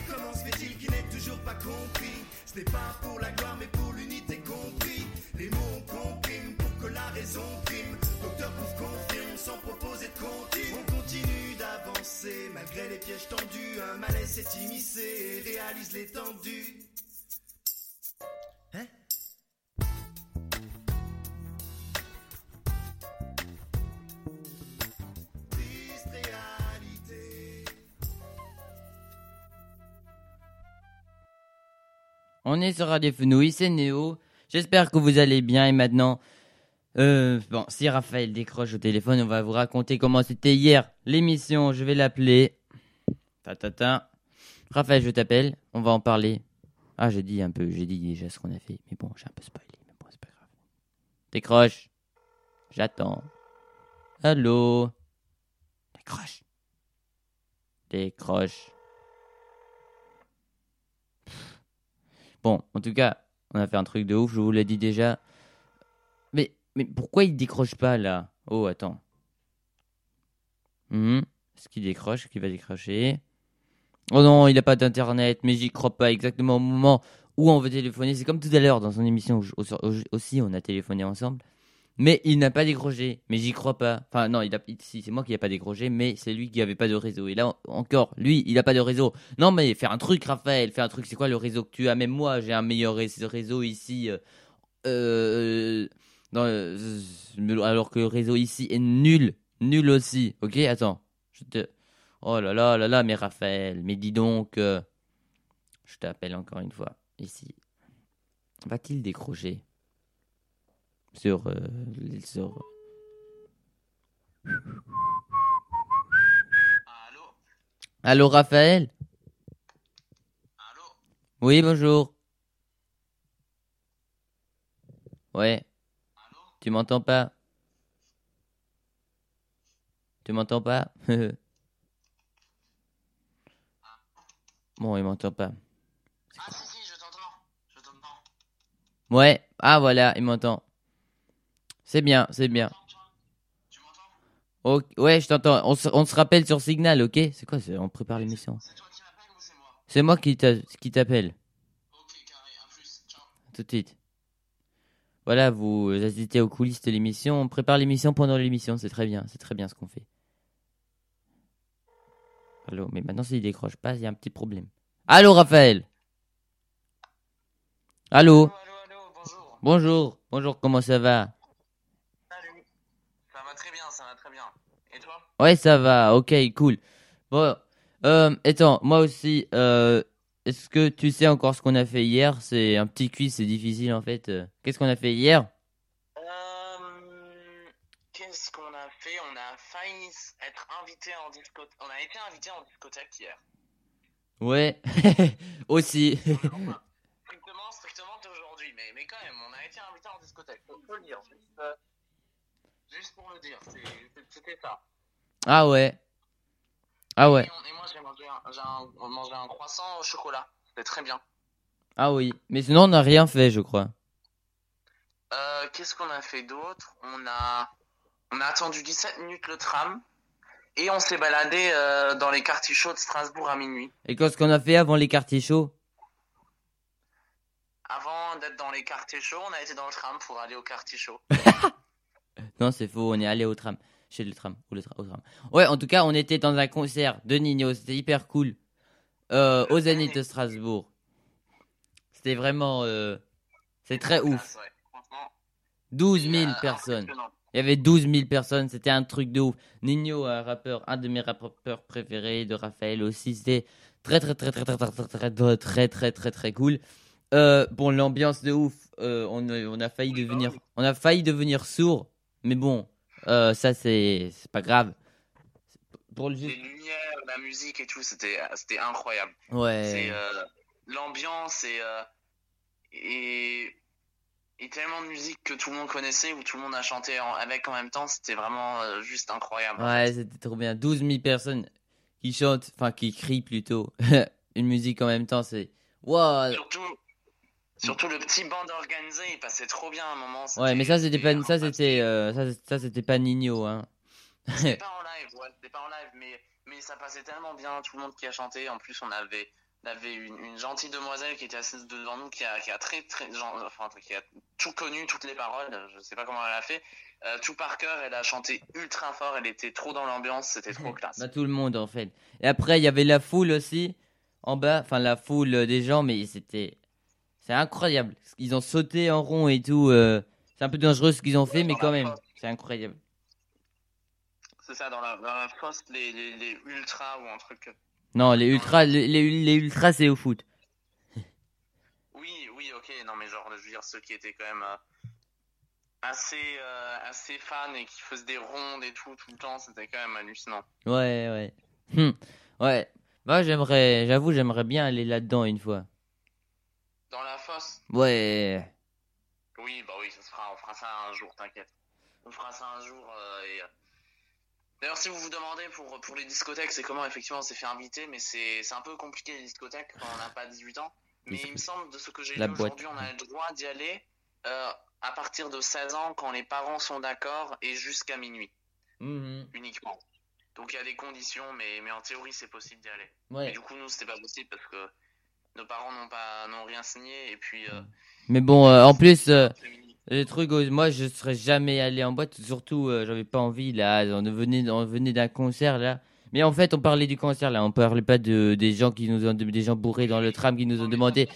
Comment se fait-il qu'il n'est toujours pas compris? Ce n'est pas pour la gloire mais pour l'unité compris. Les mots on comprime pour que la raison prime. Docteur Pouf confirme sans proposer de comptine. On continue d'avancer malgré les pièges tendus. Un malaise s'est immiscé et réalise l'étendue. On est sur Radio Fenouil, c'est Néo. J'espère que vous allez bien et maintenant, euh, bon, si Raphaël décroche au téléphone, on va vous raconter comment c'était hier l'émission. Je vais l'appeler. Ta ta ta. Raphaël, je t'appelle. On va en parler. Ah, j'ai dit un peu, j'ai dit déjà ce qu'on a fait, mais bon, j'ai un peu spoilé, mais bon, c'est pas grave. Décroche. J'attends. Allô? Décroche. Décroche. Bon, en tout cas, on a fait un truc de ouf, je vous l'ai dit déjà. Mais, mais pourquoi il décroche pas là? Oh, attends. Est-ce qu'il décroche Est-ce qu'il va décrocher Oh non, il n'a pas d'internet, mais j'y crois pas exactement au moment où on veut téléphoner. C'est comme tout à l'heure dans son émission aussi on a téléphoné ensemble. Mais il n'a pas décroché, mais j'y crois pas. Enfin non, il a, c'est moi qui n'ai pas décroché, mais c'est lui qui avait pas de réseau. Et là en- encore, lui, il a pas de réseau. Non mais fais un truc, Raphaël, fais un truc. C'est quoi le réseau que tu as? Même moi, j'ai un meilleur ré- réseau ici. euh, euh, le- alors que le réseau ici est nul, nul aussi. Ok, attends, je te. Oh là là là là, mais Raphaël, mais dis donc, euh, je t'appelle encore une fois ici. Va-t-il décrocher? Sur euh, sur Allô Allô Raphaël? Allô Oui, bonjour. Ouais. Allô Tu m'entends pas? Tu m'entends pas? (laughs) Bon, il m'entend pas. Ah si si, je t'entends. Je t'entends. Ouais, ah voilà, il m'entend. C'est bien, c'est bien. Tu m'entends ouais, je t'entends. On, se- on se rappelle sur Signal, ok? C'est quoi On prépare l'émission? C'est toi qui m'appelles ou c'est moi C'est moi qui t'a- qui t'appelle. Ok, carré, à plus. Ciao. Tout de suite. Voilà, vous assistez aux coulisses de l'émission. On prépare l'émission pendant l'émission. C'est très bien. C'est très bien ce qu'on fait. Allô, mais maintenant s'il décroche pas, il y a un petit problème. Allô, Raphaël? Allô, allô, bonjour. Bonjour. Bonjour, comment ça va Salut. Ça va très bien, ça va très bien. Et toi Ouais, ça va. Ok, cool. Bon, euh, attends, moi aussi, euh, est-ce que tu sais encore ce qu'on a fait hier? C'est un petit quiz, c'est difficile en fait. Qu'est-ce qu'on a fait hier? Euh... Qu'est-ce qu'on a fait? On a failli être invité en discothèque. On a été invité en discothèque hier. Ouais, (laughs) aussi. Strictement, strictement d'aujourd'hui, mais, mais quand même, on a été invité en discothèque. Faut, faut le dire, juste, euh, juste pour le dire, c'est- c'était ça. Ah ouais. Ah ouais. Et, on- et moi, j'ai mangé, un- mangé un croissant au chocolat. C'était très bien. Ah oui. Mais sinon, on n'a rien fait, je crois. Euh, Qu'est-ce qu'on a fait d'autre? On a, on a attendu 17 minutes le tram et on s'est baladé euh, dans les quartiers chauds de Strasbourg à minuit. Et qu'est-ce qu'on a fait avant les quartiers chauds? Avant d'être dans les quartiers chauds, on a été dans le tram pour aller au quartier chaud. (laughs) Non, c'est faux, on est allé au tram. Chez le tram. Ou le tra- au tram. Ouais, en tout cas, on était dans un concert de Nino, c'était hyper cool. Euh, au Zénith de Strasbourg. C'était vraiment. Euh, c'est très ouf. Classe, ouais. Franchement, 12 000 euh, personnes. Il y avait 12 000 personnes, c'était un truc de ouf. Nino, un rappeur, un de mes rappeurs préférés, de Raphaël aussi, c'était très très très très très très très très très très très cool. Euh, bon, l'ambiance de ouf, euh, on, a- on a failli devenir, on a failli devenir sourd, mais bon, euh, ça c'est pas grave. Pour le Les lumières, la musique et tout, c'était incroyable. Ouais, euh, l'ambiance et, euh, et et tellement de musique que tout le monde connaissait où tout le monde a chanté en- avec en même temps, c'était vraiment juste incroyable. ouais, c'était trop bien. 12 000 personnes qui chantent, enfin qui crient plutôt, (laughs) une musique en même temps, c'est. Surtout surtout le petit band organisé, il passait trop bien à un moment. Ouais, mais ça c'était pas, ça c'était, euh, ça, ça c'était pas Nino, hein. C'était (laughs) pas en live, ouais, c'était pas en live, mais, mais ça passait tellement bien, tout le monde qui a chanté. En plus, on avait, on avait une, une gentille demoiselle qui était assise devant nous, qui a, qui a très, très, genre, enfin, qui a tout connu, toutes les paroles. Je sais pas comment elle a fait. Euh, tout par cœur, elle a chanté ultra fort, elle était trop dans l'ambiance, c'était trop (laughs) classe. Bah tout le monde en fait. Et après il y avait la foule aussi en bas, enfin la foule des gens, mais c'était, c'est incroyable. Ils ont sauté en rond et tout. euh, C'est un peu dangereux ce qu'ils ont fait, mais quand même, c'est incroyable. C'est ça, dans la, dans la fosse, les, les, les ultras ou un truc. Non, les ultras, les, les, les ultras c'est au foot. (laughs) Oui, oui, ok, non, mais genre, je veux dire, ceux qui étaient quand même euh, assez, euh, assez fans et qui faisaient des rondes et tout, tout le temps, c'était quand même hallucinant. Ouais, ouais. Hum, Ouais. Bah j'aimerais, j'avoue, j'aimerais bien aller là-dedans une fois. Dans la fosse Ouais. Oui, bah oui, ça se fera, on fera ça un jour, t'inquiète. On fera ça un jour euh, et... euh, D'ailleurs, si vous vous demandez pour, pour les discothèques, c'est comment effectivement on s'est fait inviter, mais c'est un peu compliqué les discothèques quand on n'a pas 18 ans. Mais il me semble, de ce que j'ai lu aujourd'hui, on a le droit d'y aller euh, à partir de 16 ans quand les parents sont d'accord et jusqu'à minuit Mhm. uniquement. Donc il y a des conditions, mais, mais en théorie c'est possible d'y aller. Et Ouais. du coup, nous, c'était pas possible parce que nos parents n'ont pas n'ont rien signé et puis. euh, Mais bon, euh, en plus. euh, c'est minuit. Le truc, euh, moi je serais jamais allé en boîte, surtout j'avais pas envie là, on venait, on venait d'un concert là. Mais en fait on parlait du concert là, on parlait pas de, des gens qui nous ont, des gens bourrés dans le tram qui nous ont demandé,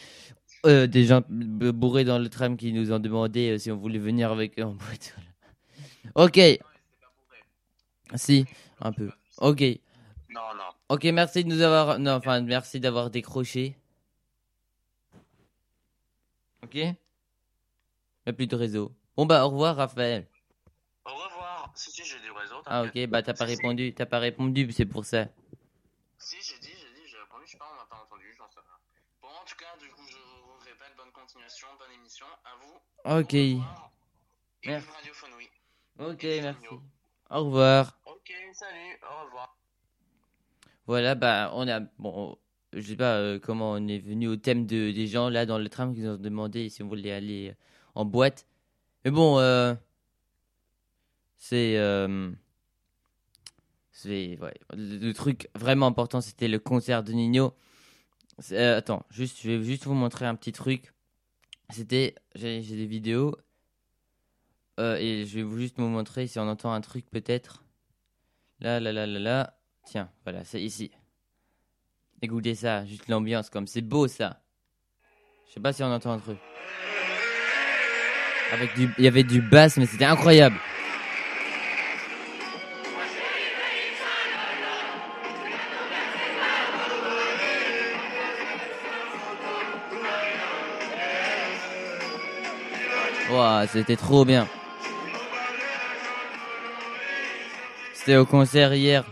euh, des gens bourrés dans le tram qui nous ont demandé euh, si on voulait venir avec eux en boîte. voilà. Ok, si, un peu. Ok, Non, non. ok, merci de nous avoir, non, enfin merci d'avoir décroché. Ok, y a plus de réseau. Bon bah au revoir Raphaël. Au revoir. Si, si, j'ai du réseau. Ah ok, bah t'as pas Si, si. répondu, t'as pas répondu, c'est pour ça. Si, j'ai dit, j'ai dit, j'ai répondu, je sais pas, on m'a pas entendu, j'en sais rien. Bon, en tout cas, du coup, je vous répète, bonne continuation, bonne émission, à vous. Ok. Au revoir. Et Merci. Fenouil. Ok, Et merci. Au revoir. Ok, salut, au revoir. Voilà, bah, on a. Bon, je sais pas euh, comment on est venu au thème de, des gens là dans le tram qui nous ont demandé si on voulait aller euh, en boîte. Mais bon, euh, c'est. euh. Le, truc vraiment important, c'était le concert de Nino. Attends, juste, je vais juste vous montrer un petit truc. C'était. J'ai des vidéos. Et je vais vous juste vous montrer si on entend un truc peut-être. Là, là, là, là, là. Tiens, voilà, c'est ici. Écoutez ça, juste l'ambiance, comme c'est beau ça. Je sais pas si on entend un truc. Avec du, il y avait du bass, mais c'était incroyable. Ouah, c'était trop bien. J'étais au concert hier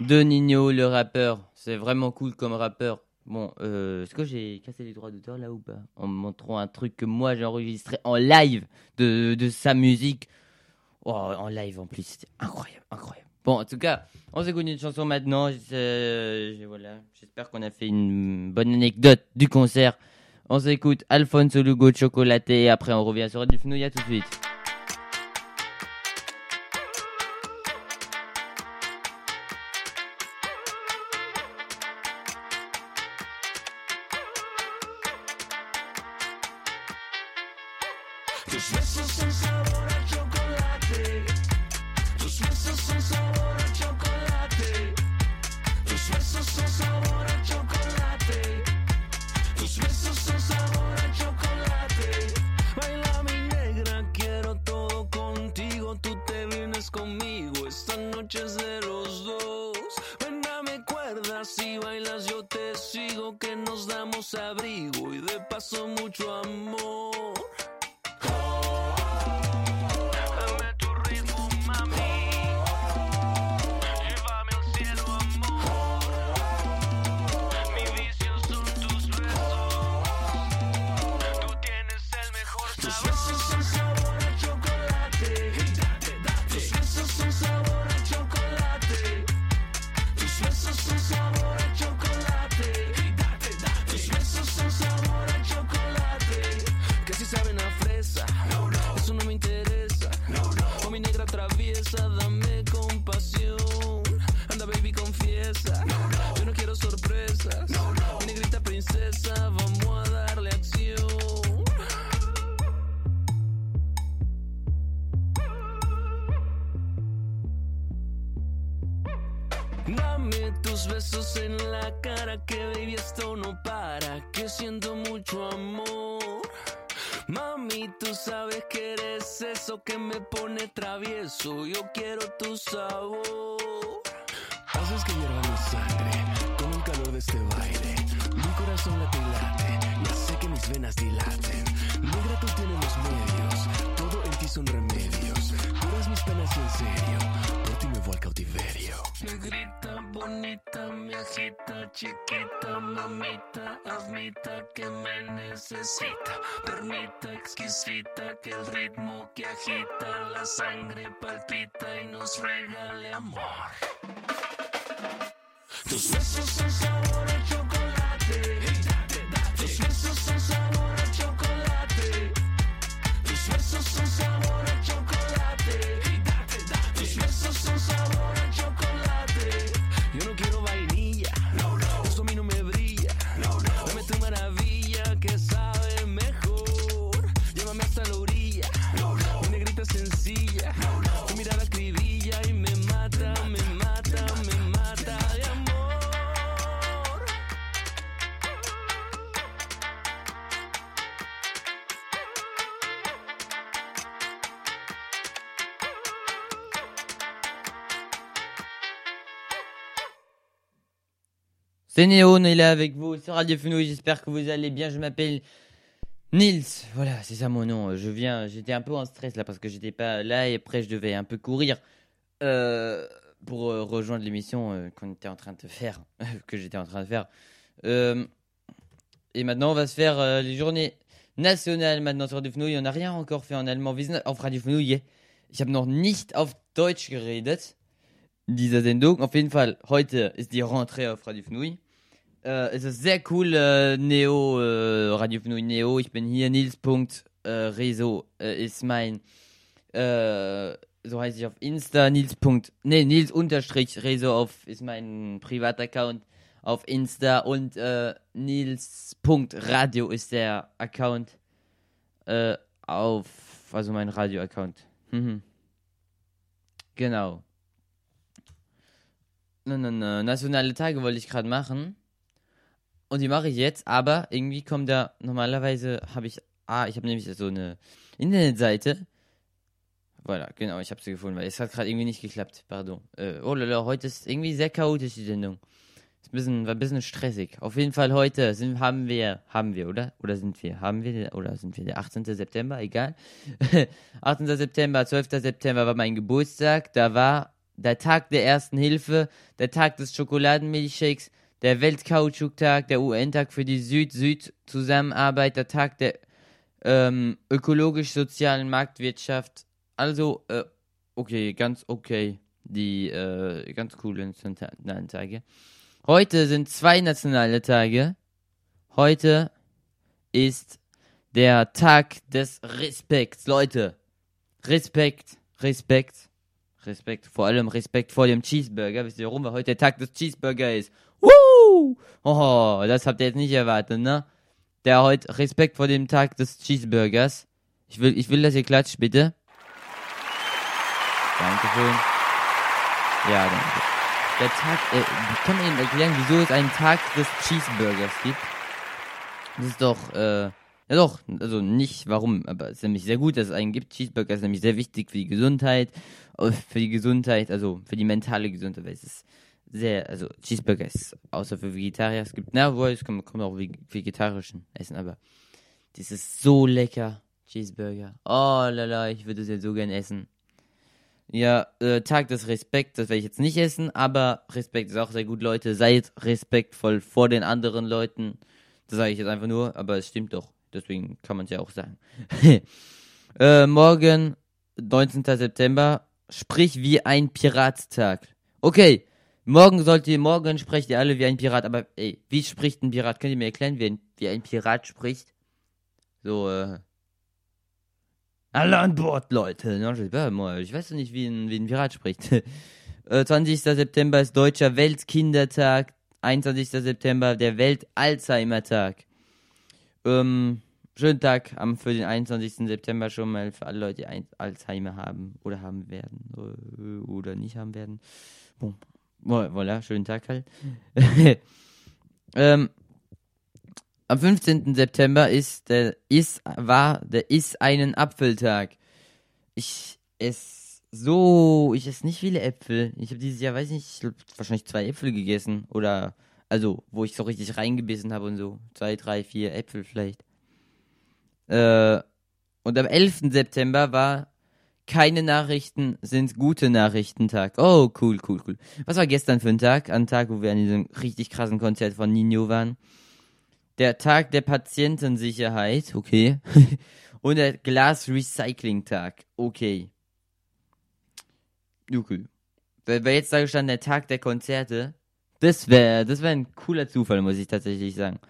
de Nino, le rappeur. C'est vraiment cool comme rappeur. Bon, euh, est-ce que j'ai cassé les droits d'auteur là ou pas En montrant un truc que moi j'ai enregistré en live de, de sa musique. Oh, en live en plus, c'était incroyable, incroyable. Bon, en tout cas, on s'écoute une chanson maintenant. Euh, voilà, j'espère qu'on a fait une bonne anecdote du concert. On s'écoute Alphonse Lugo Chocolaté et après on revient sur Fenouilla tout de suite. Chiquita, mamita, admita que me necesita. Permita exquisita que el ritmo que agita la sangre palpita y nos regale amor. Tus besos son sabor C'est Néo, on est là avec vous sur Radio Fenouille, j'espère que vous allez bien, je m'appelle Nils, voilà, c'est ça mon nom, je viens, j'étais un peu en stress là parce que j'étais pas là et après je devais un peu courir euh, pour euh, rejoindre l'émission euh, qu'on était en train de faire, (laughs) que j'étais en train de faire. Et maintenant on va se faire les journées nationales maintenant sur Radio Fenouille, on n'a rien encore fait en allemand, auf Radio Fenouille, ich habe noch nicht auf Deutsch geredet. dieser Sendung. Auf jeden Fall, heute ist die Rentrée auf Radio Fnui. Äh, es ist sehr cool, äh, Neo, äh, Radio Fnui Neo. Ich bin hier, Nils.reso äh, ist mein, äh, so heißt ich auf Insta, Nils. Nee, Nils unterstrich Reso auf, ist mein Privataccount auf Insta und äh, Nils.radio ist der Account äh, auf, also mein Radio-Account. Mhm. Genau. Nationale Tage wollte ich gerade machen. Und die mache ich jetzt, aber irgendwie kommt da, normalerweise habe ich, ah, ich habe nämlich so eine Internetseite. Voilà, genau, ich habe sie gefunden, weil es hat gerade irgendwie nicht geklappt, pardon. Äh, oh lala, heute ist irgendwie sehr chaotisch die Sendung. Ist ein bisschen, war ein bisschen stressig. Auf jeden Fall heute sind, haben wir, haben wir, oder? Oder sind wir, haben wir, oder sind wir der 18. September, egal. (laughs) 18. September, 12. September war mein Geburtstag, da war der Tag der ersten Hilfe, der Tag des Schokoladenmilchshakes, der Weltkautschuktag, der UN-Tag für die Süd-Süd-Zusammenarbeit, der Tag der ähm, ökologisch-sozialen Marktwirtschaft. Also, äh, okay, ganz okay. Die äh, ganz coolen nationalen Tage. Heute sind zwei nationale Tage. Heute ist der Tag des Respekts. Leute, Respekt, Respekt, Respekt. Vor allem Respekt vor dem Cheeseburger. Wisst ihr warum? Heute der Tag des Cheeseburger ist. Woo! Oh, das habt ihr jetzt nicht erwartet, ne? Der heute Respekt vor dem Tag des Cheeseburgers. Ich will, ich will, dass ihr klatscht, bitte. Dankeschön. Ja, danke. Der Tag, äh, ich kann mir Ihnen erklären, wieso es einen Tag des Cheeseburgers gibt. Das ist doch, äh, ja doch, also nicht warum, aber es ist nämlich sehr gut, dass es einen gibt. Cheeseburger ist nämlich sehr wichtig für die Gesundheit, äh, für die Gesundheit, also für die mentale Gesundheit, weil es ist sehr, also Cheeseburger ist außer für Vegetarier, es gibt, na wohl, es kann man auch veg- vegetarischen essen, aber das ist so lecker, Cheeseburger. Oh lala, ich würde es jetzt so gern essen. Ja, äh, Tag des Respekts, das werde ich jetzt nicht essen, aber Respekt ist auch sehr gut, Leute. Seid respektvoll vor den anderen Leuten. Das sage ich jetzt einfach nur, aber es stimmt doch. Deswegen kann man es ja auch sagen. (laughs) äh, morgen, 19. September, sprich wie ein Pirattag. Okay, morgen sollt ihr, morgen sprecht ihr alle wie ein Pirat, aber ey, wie spricht ein Pirat? Könnt ihr mir erklären, wie ein, wie ein Pirat spricht? So, äh. Alle an Bord, Leute. Ich weiß nicht, wie ein, wie ein Pirat spricht. (laughs) Äh, 20. September ist Deutscher Weltkindertag. 21. September der Welt-Alzheimer-Tag. Ähm, schönen Tag für den 21. September schon mal für alle Leute, die Alzheimer haben oder haben werden äh, oder nicht haben werden. Bon. Vo- Voilà, schönen Tag halt. (laughs) ähm, am 15. September ist der ist war der ist einen Apfeltag. Ich esse so, ich esse nicht viele Äpfel. Ich habe dieses Jahr, weiß nicht, wahrscheinlich zwei Äpfel gegessen oder also, wo ich so richtig reingebissen habe und so, zwei, drei, vier Äpfel vielleicht. Äh, und am 11. September war keine Nachrichten sind gute Nachrichten Tag. Oh, cool, cool, cool. Was war gestern für ein Tag? Ein Tag, wo wir an diesem richtig krassen Konzert von Nino waren. Der Tag der Patientensicherheit, okay. (laughs) Und der Glas-Recycling-Tag, okay. Okay. Weil jetzt da gestanden der Tag der Konzerte. Das wäre das wär ein cooler Zufall, muss ich tatsächlich sagen.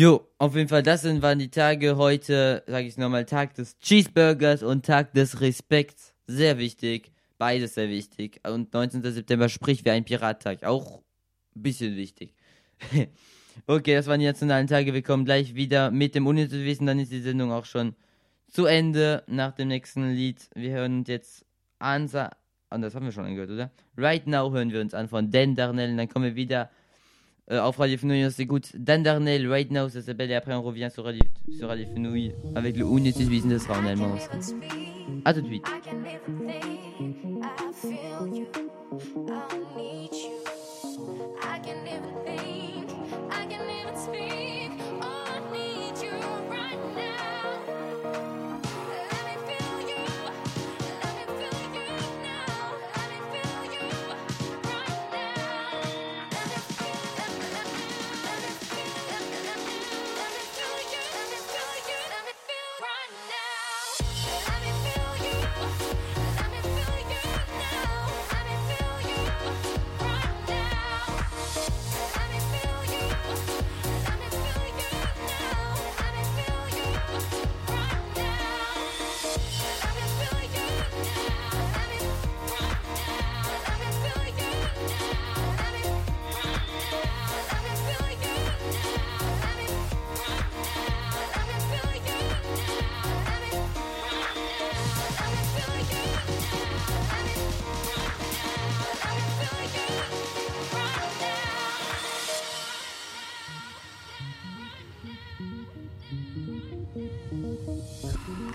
Jo, auf jeden Fall, das sind, waren die Tage heute, sage ich nochmal, Tag des Cheeseburgers und Tag des Respekts. Sehr wichtig. Beides sehr wichtig. Und 19. September sprich wie ein Pirattag. Auch ein bisschen wichtig. (laughs) okay, das waren die nationalen Tage. Wir kommen gleich wieder mit dem Unnützwissen. Dann ist die Sendung auch schon zu Ende nach dem nächsten Lied. Wir hören uns jetzt an. Und das haben wir schon angehört, oder? Right Now hören wir uns an von Dan Darnell. Und dann kommen wir wieder euh, auf Radio Fenouille. C'est écoute Dan Darnell, Right Now, ça s'appelle. Et après, on revient sur sur Radio Fenouille avec le Unnützwissen. Das sera en allemand aussi. À tout de suite.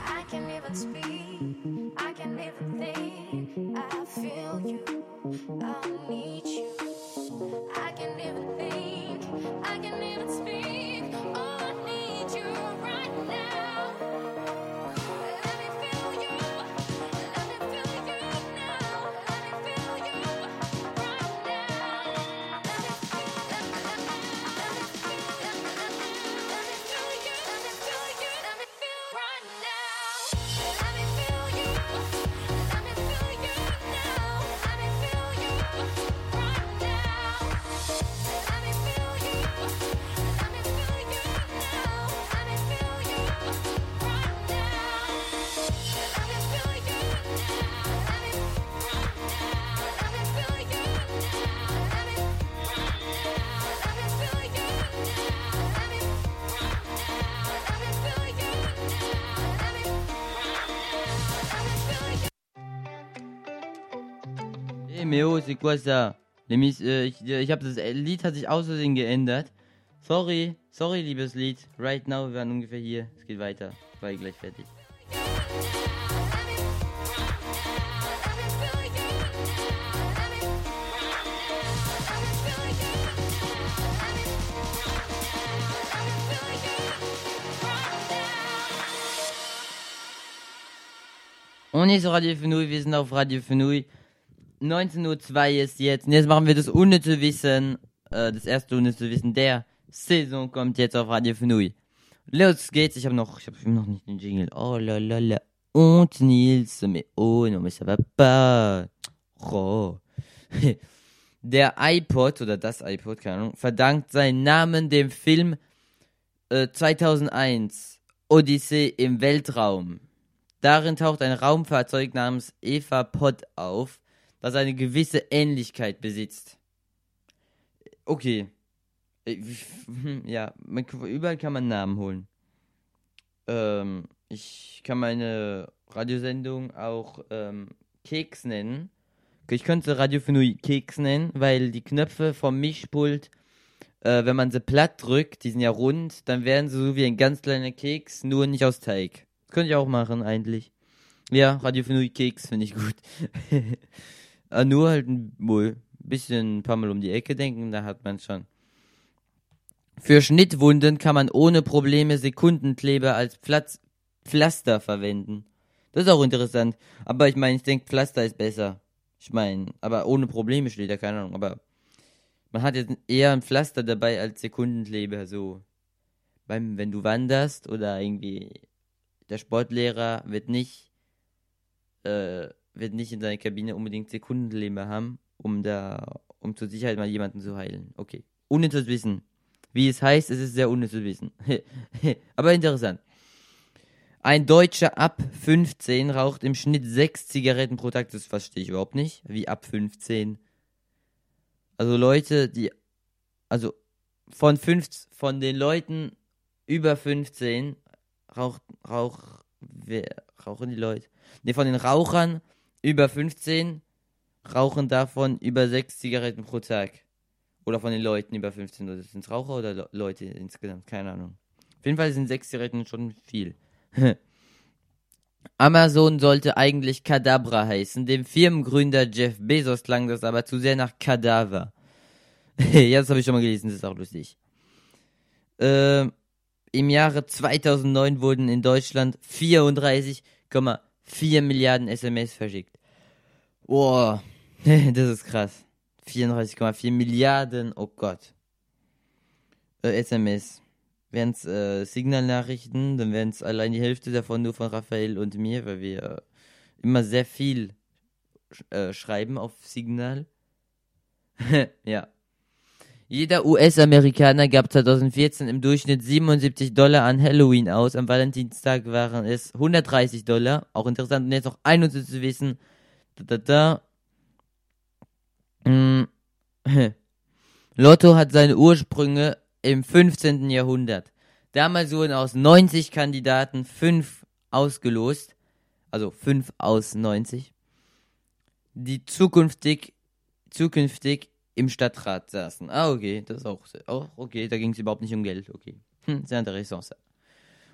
I can't even speak. Hey Meo, c'est quoi ça? Nämlich, äh, ich, ich habe das Lied hat sich Versehen geändert. Sorry, sorry, liebes Lied. Right now, wir waren ungefähr hier. Es geht weiter. War ich gleich fertig. Und ist Radio Fenui, wir sind auf Radio Fenui. 19.02 Uhr ist jetzt. Und jetzt machen wir das unnütze Wissen. Äh, das erste unnütze Wissen der Saison kommt jetzt auf Radio Fenui. Los geht's. Ich habe noch, ich habe noch nicht den Jingle. Oh la la la. Und Nils, mais oh non, mais ça va pas. Oh. Der iPod oder das iPod, keine Ahnung, verdankt seinen Namen dem Film äh, 2001 Odyssee im Weltraum. Darin taucht ein Raumfahrzeug namens Eva Pod auf, das eine gewisse Ähnlichkeit besitzt. Okay. Äh, Ja, man, überall kann man Namen holen. Ähm, ich kann meine Radiosendung auch ähm, Keks nennen. Ich könnte Radio Fenui Keks nennen, weil die Knöpfe vom Mischpult, äh, wenn man sie platt drückt, die sind ja rund, dann werden sie so wie ein ganz kleiner Keks, nur nicht aus Teig. Könnte ich auch machen, eigentlich. Ja, Radio Fenui Keks finde ich gut. (laughs) äh, nur halt ein wohl, bisschen ein paar Mal um die Ecke denken, da hat man schon. Für Schnittwunden kann man ohne Probleme Sekundenkleber als Platz Pflaster verwenden. Das ist auch interessant. Aber ich meine, ich denke, Pflaster ist besser. Ich meine, aber ohne Probleme steht da, keine Ahnung. Aber man hat jetzt eher ein Pflaster dabei als Sekundenkleber, so. Beim, wenn du wanderst oder irgendwie der Sportlehrer wird nicht, äh, wird nicht in seiner Kabine unbedingt Sekundenkleber haben, um da, um zur Sicherheit mal jemanden zu heilen. Okay. Unnützes Wissen. Wie es heißt, es ist sehr unnützes Wissen. (laughs) aber interessant. Ein Deutscher ab 15 raucht im Schnitt 6 Zigaretten pro Tag. Das verstehe ich überhaupt nicht. Wie ab 15? Also Leute, die. Also von, 5, von den Leuten über 15 raucht. Rauch. Wer, rauchen die Leute? Ne, von den Rauchern über 15 rauchen davon über 6 Zigaretten pro Tag. Oder von den Leuten über 15. Oder sind es Raucher oder Le Leute insgesamt? Keine Ahnung. Auf jeden Fall sind 6 Zigaretten schon viel. (laughs) Amazon sollte eigentlich Kadabra heißen. Dem Firmengründer Jeff Bezos klang das aber zu sehr nach Kadaver. (laughs) ja, das habe ich schon mal gelesen, das ist auch lustig. Ähm, Im Jahre 2009 wurden in Deutschland 34,4 Milliarden SMS verschickt. Boah, (laughs) das ist krass. 34,4 Milliarden, oh Gott. Äh, SMS. Wären es äh, Signalnachrichten, dann wären es allein die Hälfte davon nur von Raphael und mir, weil wir äh, immer sehr viel sch äh, schreiben auf Signal. (laughs) ja. Jeder US-Amerikaner gab 2014 im Durchschnitt 77 Dollar an Halloween aus. Am Valentinstag waren es 130 Dollar. Auch interessant. Und jetzt noch ein zu wissen. Da, da, da. Mm. (laughs) Lotto hat seine Ursprünge im 15. Jahrhundert. Damals wurden aus 90 Kandidaten 5 ausgelost, also 5 aus 90, die zukünftig, zukünftig im Stadtrat saßen. Ah, okay, das ist auch, auch okay, da ging es überhaupt nicht um Geld, okay. Hm, sehr interessant.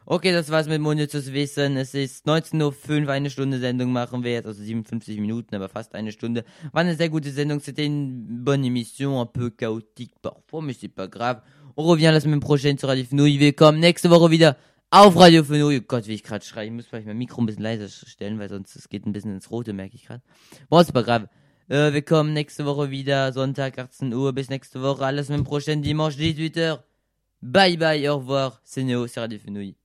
Okay, das war's mit Monitors Wissen. Es ist 19.05 Uhr, eine Stunde Sendung machen wir jetzt, also 57 Minuten, aber fast eine Stunde. War eine sehr gute Sendung, c'était une bonne émission, un peu chaotique parfois, mais c'est pas grave. On revient la semaine prochaine sur Radio Fenouille. Willkommen nächste Woche wieder auf Radio Fenouille. Oh Gott, wie ich gerade schreie. Ich muss vielleicht mein Mikro ein bisschen leiser stellen, weil sonst es geht ein bisschen ins Rote, merke ich gerade. C'est pas grave. Äh, wir kommen nächste Woche wieder, Sonntag 18 Uhr. Bis nächste Woche, à la semaine prochaine, dimanche 18h. Bye bye, au revoir. C'est Néo, c'est Radio Fenouille.